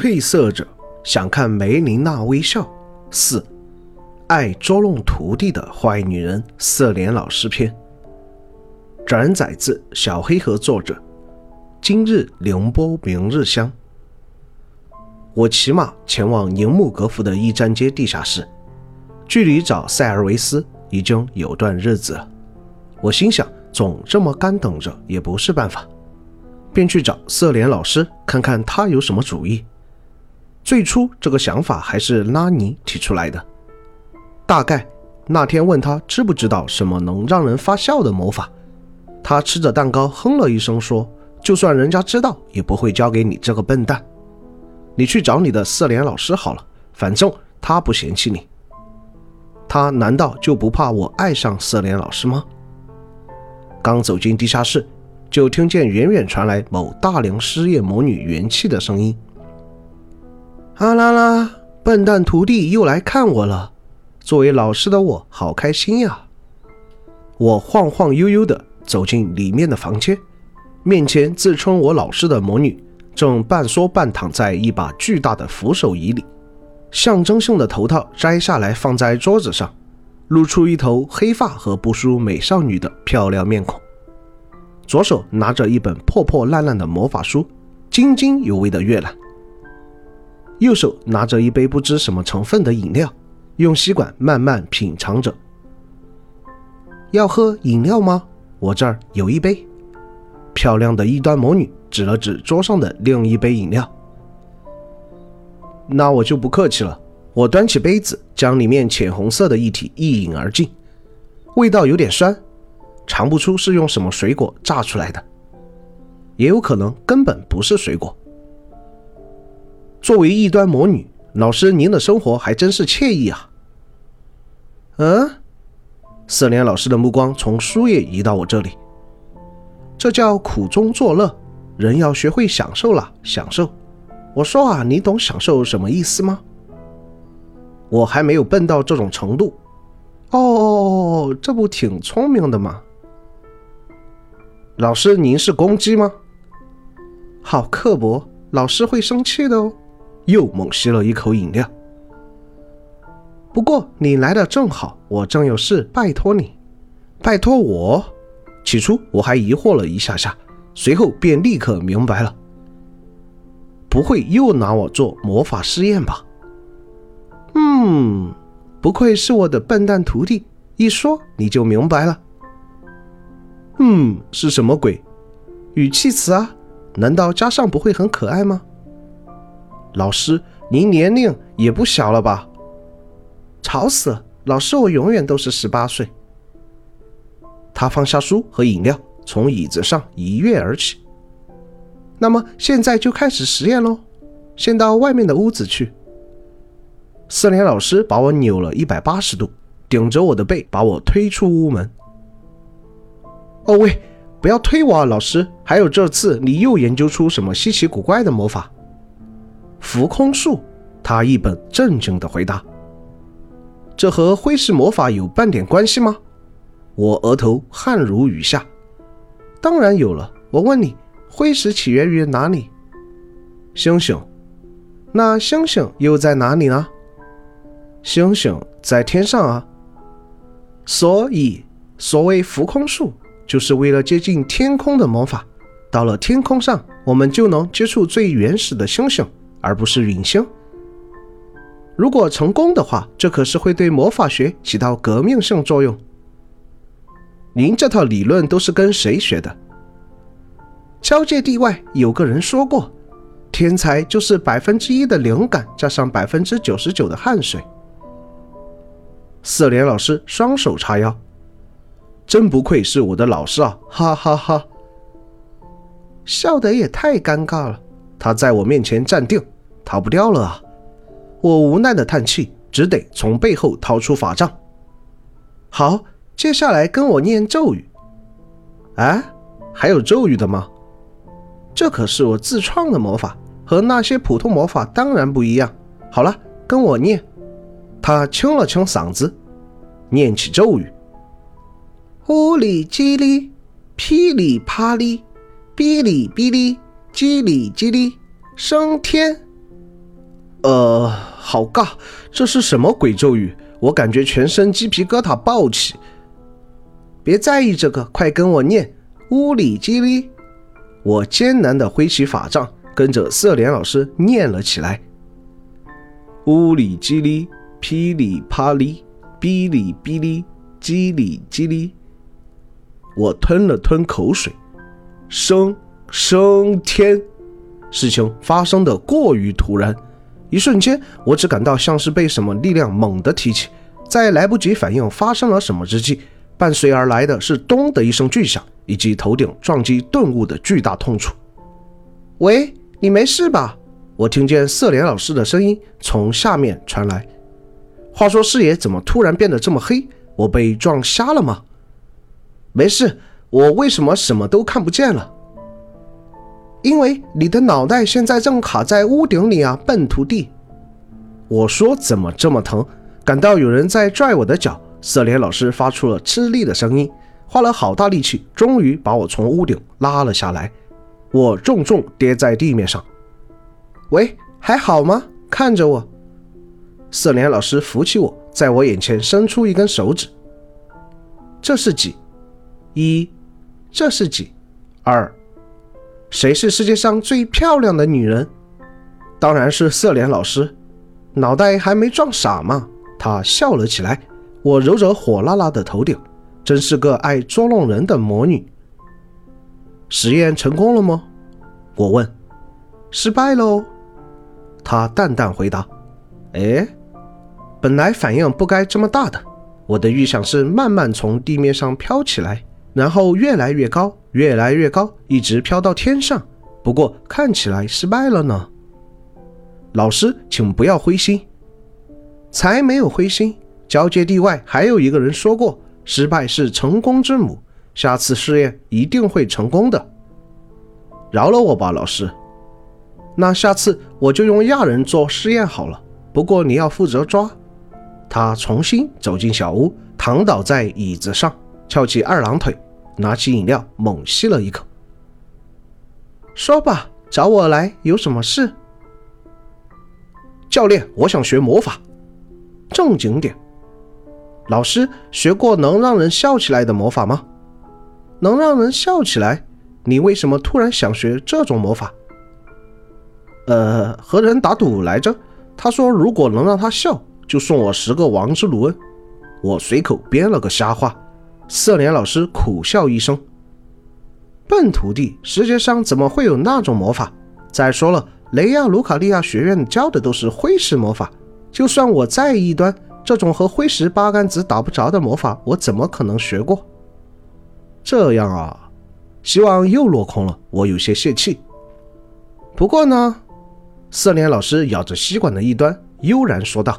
褪色者想看梅琳娜微笑。四，爱捉弄徒弟的坏女人色脸老师篇。转载自小黑盒作者。今日凌波，明日香。我骑马前往宁木阁府的驿站街地下室，距离找塞尔维斯已经有段日子了。我心想，总这么干等着也不是办法，便去找色脸老师看看他有什么主意。最初这个想法还是拉尼提出来的。大概那天问他知不知道什么能让人发笑的魔法，他吃着蛋糕哼了一声说：“就算人家知道，也不会交给你这个笨蛋。你去找你的色脸老师好了，反正他不嫌弃你。他难道就不怕我爱上色脸老师吗？”刚走进地下室，就听见远远传来某大龄失业魔女元气的声音。啊啦啦！笨蛋徒弟又来看我了。作为老师的我，好开心呀！我晃晃悠悠地走进里面的房间，面前自称我老师的魔女正半缩半躺在一把巨大的扶手椅里，象征性的头套摘下来放在桌子上，露出一头黑发和不输美少女的漂亮面孔。左手拿着一本破破烂烂的魔法书，津津有味的阅览。右手拿着一杯不知什么成分的饮料，用吸管慢慢品尝着。要喝饮料吗？我这儿有一杯。漂亮的异端魔女指了指桌上的另一杯饮料。那我就不客气了。我端起杯子，将里面浅红色的液体一饮而尽，味道有点酸，尝不出是用什么水果榨出来的，也有可能根本不是水果。作为异端魔女，老师，您的生活还真是惬意啊。嗯，色连老师的目光从书页移到我这里。这叫苦中作乐，人要学会享受了，享受。我说啊，你懂享受什么意思吗？我还没有笨到这种程度。哦，这不挺聪明的吗？老师，您是公鸡吗？好刻薄，老师会生气的哦。又猛吸了一口饮料。不过你来的正好，我正有事拜托你。拜托我？起初我还疑惑了一下下，随后便立刻明白了。不会又拿我做魔法试验吧？嗯，不愧是我的笨蛋徒弟，一说你就明白了。嗯，是什么鬼？语气词啊？难道加上不会很可爱吗？老师，您年龄也不小了吧？吵死了！老师，我永远都是十八岁。他放下书和饮料，从椅子上一跃而起。那么现在就开始实验喽，先到外面的屋子去。四连老师把我扭了一百八十度，顶着我的背把我推出屋门。哦喂，不要推我啊，老师！还有这次你又研究出什么稀奇古怪的魔法？浮空术，他一本正经地回答：“这和灰石魔法有半点关系吗？”我额头汗如雨下。当然有了。我问你，灰石起源于哪里？星星。那星星又在哪里呢？星星在天上啊。所以，所谓浮空术，就是为了接近天空的魔法。到了天空上，我们就能接触最原始的星星。而不是陨星。如果成功的话，这可是会对魔法学起到革命性作用。您这套理论都是跟谁学的？交界地外有个人说过，天才就是百分之一的灵感加上百分之九十九的汗水。四连老师双手叉腰，真不愧是我的老师啊！哈哈哈，笑得也太尴尬了。他在我面前站定，逃不掉了啊！我无奈的叹气，只得从背后掏出法杖。好，接下来跟我念咒语。哎，还有咒语的吗？这可是我自创的魔法，和那些普通魔法当然不一样。好了，跟我念。他清了清嗓子，念起咒语：呼里叽里，噼里啪哩，哔哩哔哩。叽里叽哩，升天！呃，好尬，这是什么鬼咒语？我感觉全身鸡皮疙瘩暴起。别在意这个，快跟我念“乌里叽哩”。我艰难地挥起法杖，跟着色莲老师念了起来：“乌里叽哩，噼里啪哩，哔哩哔哩，叽里叽哩。”我吞了吞口水，升升天，事情发生的过于突然。一瞬间，我只感到像是被什么力量猛地提起，在来不及反应发生了什么之际，伴随而来的是“咚”的一声巨响，以及头顶撞击顿悟的巨大痛楚。喂，你没事吧？我听见色莲老师的声音从下面传来。话说视野怎么突然变得这么黑？我被撞瞎了吗？没事，我为什么什么都看不见了？因为你的脑袋现在正卡在屋顶里啊，笨徒弟！我说怎么这么疼？感到有人在拽我的脚。色莲老师发出了吃力的声音，花了好大力气，终于把我从屋顶拉了下来。我重重跌在地面上。喂，还好吗？看着我。色莲老师扶起我，在我眼前伸出一根手指。这是几？一。这是几？二。谁是世界上最漂亮的女人？当然是色莲老师。脑袋还没撞傻吗？他笑了起来。我揉着火辣辣的头顶，真是个爱捉弄人的魔女。实验成功了吗？我问。失败喽。他淡淡回答。哎，本来反应不该这么大的。我的预想是慢慢从地面上飘起来，然后越来越高。越来越高，一直飘到天上。不过看起来失败了呢。老师，请不要灰心。才没有灰心。交界地外还有一个人说过，失败是成功之母。下次试验一定会成功的。饶了我吧，老师。那下次我就用亚人做试验好了。不过你要负责抓。他重新走进小屋，躺倒在椅子上，翘起二郎腿。拿起饮料，猛吸了一口。说吧，找我来有什么事？教练，我想学魔法。正经点。老师，学过能让人笑起来的魔法吗？能让人笑起来？你为什么突然想学这种魔法？呃，和人打赌来着。他说如果能让他笑，就送我十个王之卢恩。我随口编了个瞎话。色莲老师苦笑一声：“笨徒弟，世界上怎么会有那种魔法？再说了，雷亚卢卡利亚学院教的都是灰石魔法，就算我再异端，这种和灰石八竿子打不着的魔法，我怎么可能学过？这样啊，希望又落空了，我有些泄气。不过呢，色莲老师咬着吸管的一端，悠然说道：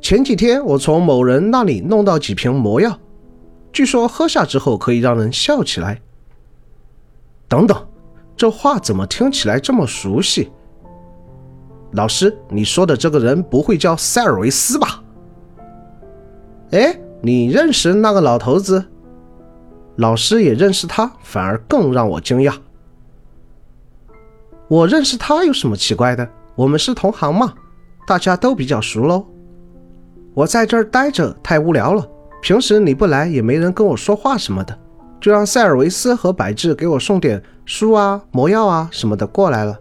前几天我从某人那里弄到几瓶魔药。”据说喝下之后可以让人笑起来。等等，这话怎么听起来这么熟悉？老师，你说的这个人不会叫塞尔维斯吧？哎，你认识那个老头子？老师也认识他，反而更让我惊讶。我认识他有什么奇怪的？我们是同行嘛，大家都比较熟喽。我在这儿待着太无聊了。平时你不来，也没人跟我说话什么的，就让塞尔维斯和百智给我送点书啊、魔药啊什么的过来了。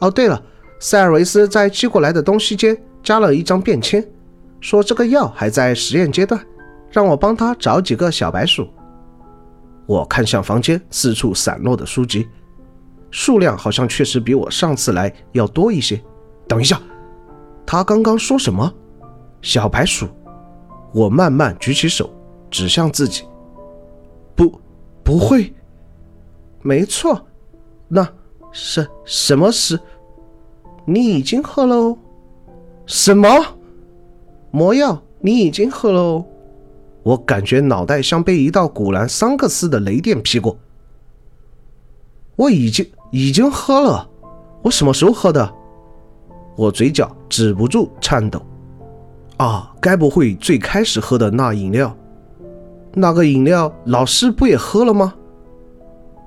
哦，对了，塞尔维斯在寄过来的东西间加了一张便签，说这个药还在实验阶段，让我帮他找几个小白鼠。我看向房间四处散落的书籍，数量好像确实比我上次来要多一些。等一下，他刚刚说什么？小白鼠？我慢慢举起手，指向自己。不，不会。没错，那什什么是？你已经喝了哦。什么？魔药？你已经喝了哦。我感觉脑袋像被一道古兰桑克斯的雷电劈过。我已经已经喝了。我什么时候喝的？我嘴角止不住颤抖。啊，该不会最开始喝的那饮料，那个饮料老师不也喝了吗？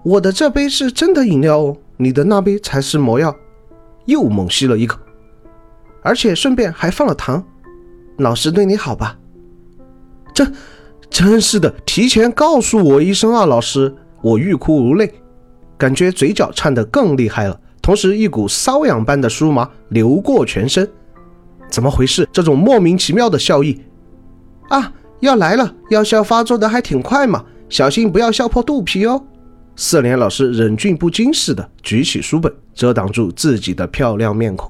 我的这杯是真的饮料哦，你的那杯才是魔药。又猛吸了一口，而且顺便还放了糖。老师对你好吧？这真是的，提前告诉我一声啊，老师！我欲哭无泪，感觉嘴角颤得更厉害了，同时一股瘙痒般的酥麻流过全身。怎么回事？这种莫名其妙的笑意啊！要来了，药效发作的还挺快嘛，小心不要笑破肚皮哦。四连老师忍俊不禁似的举起书本，遮挡住自己的漂亮面孔。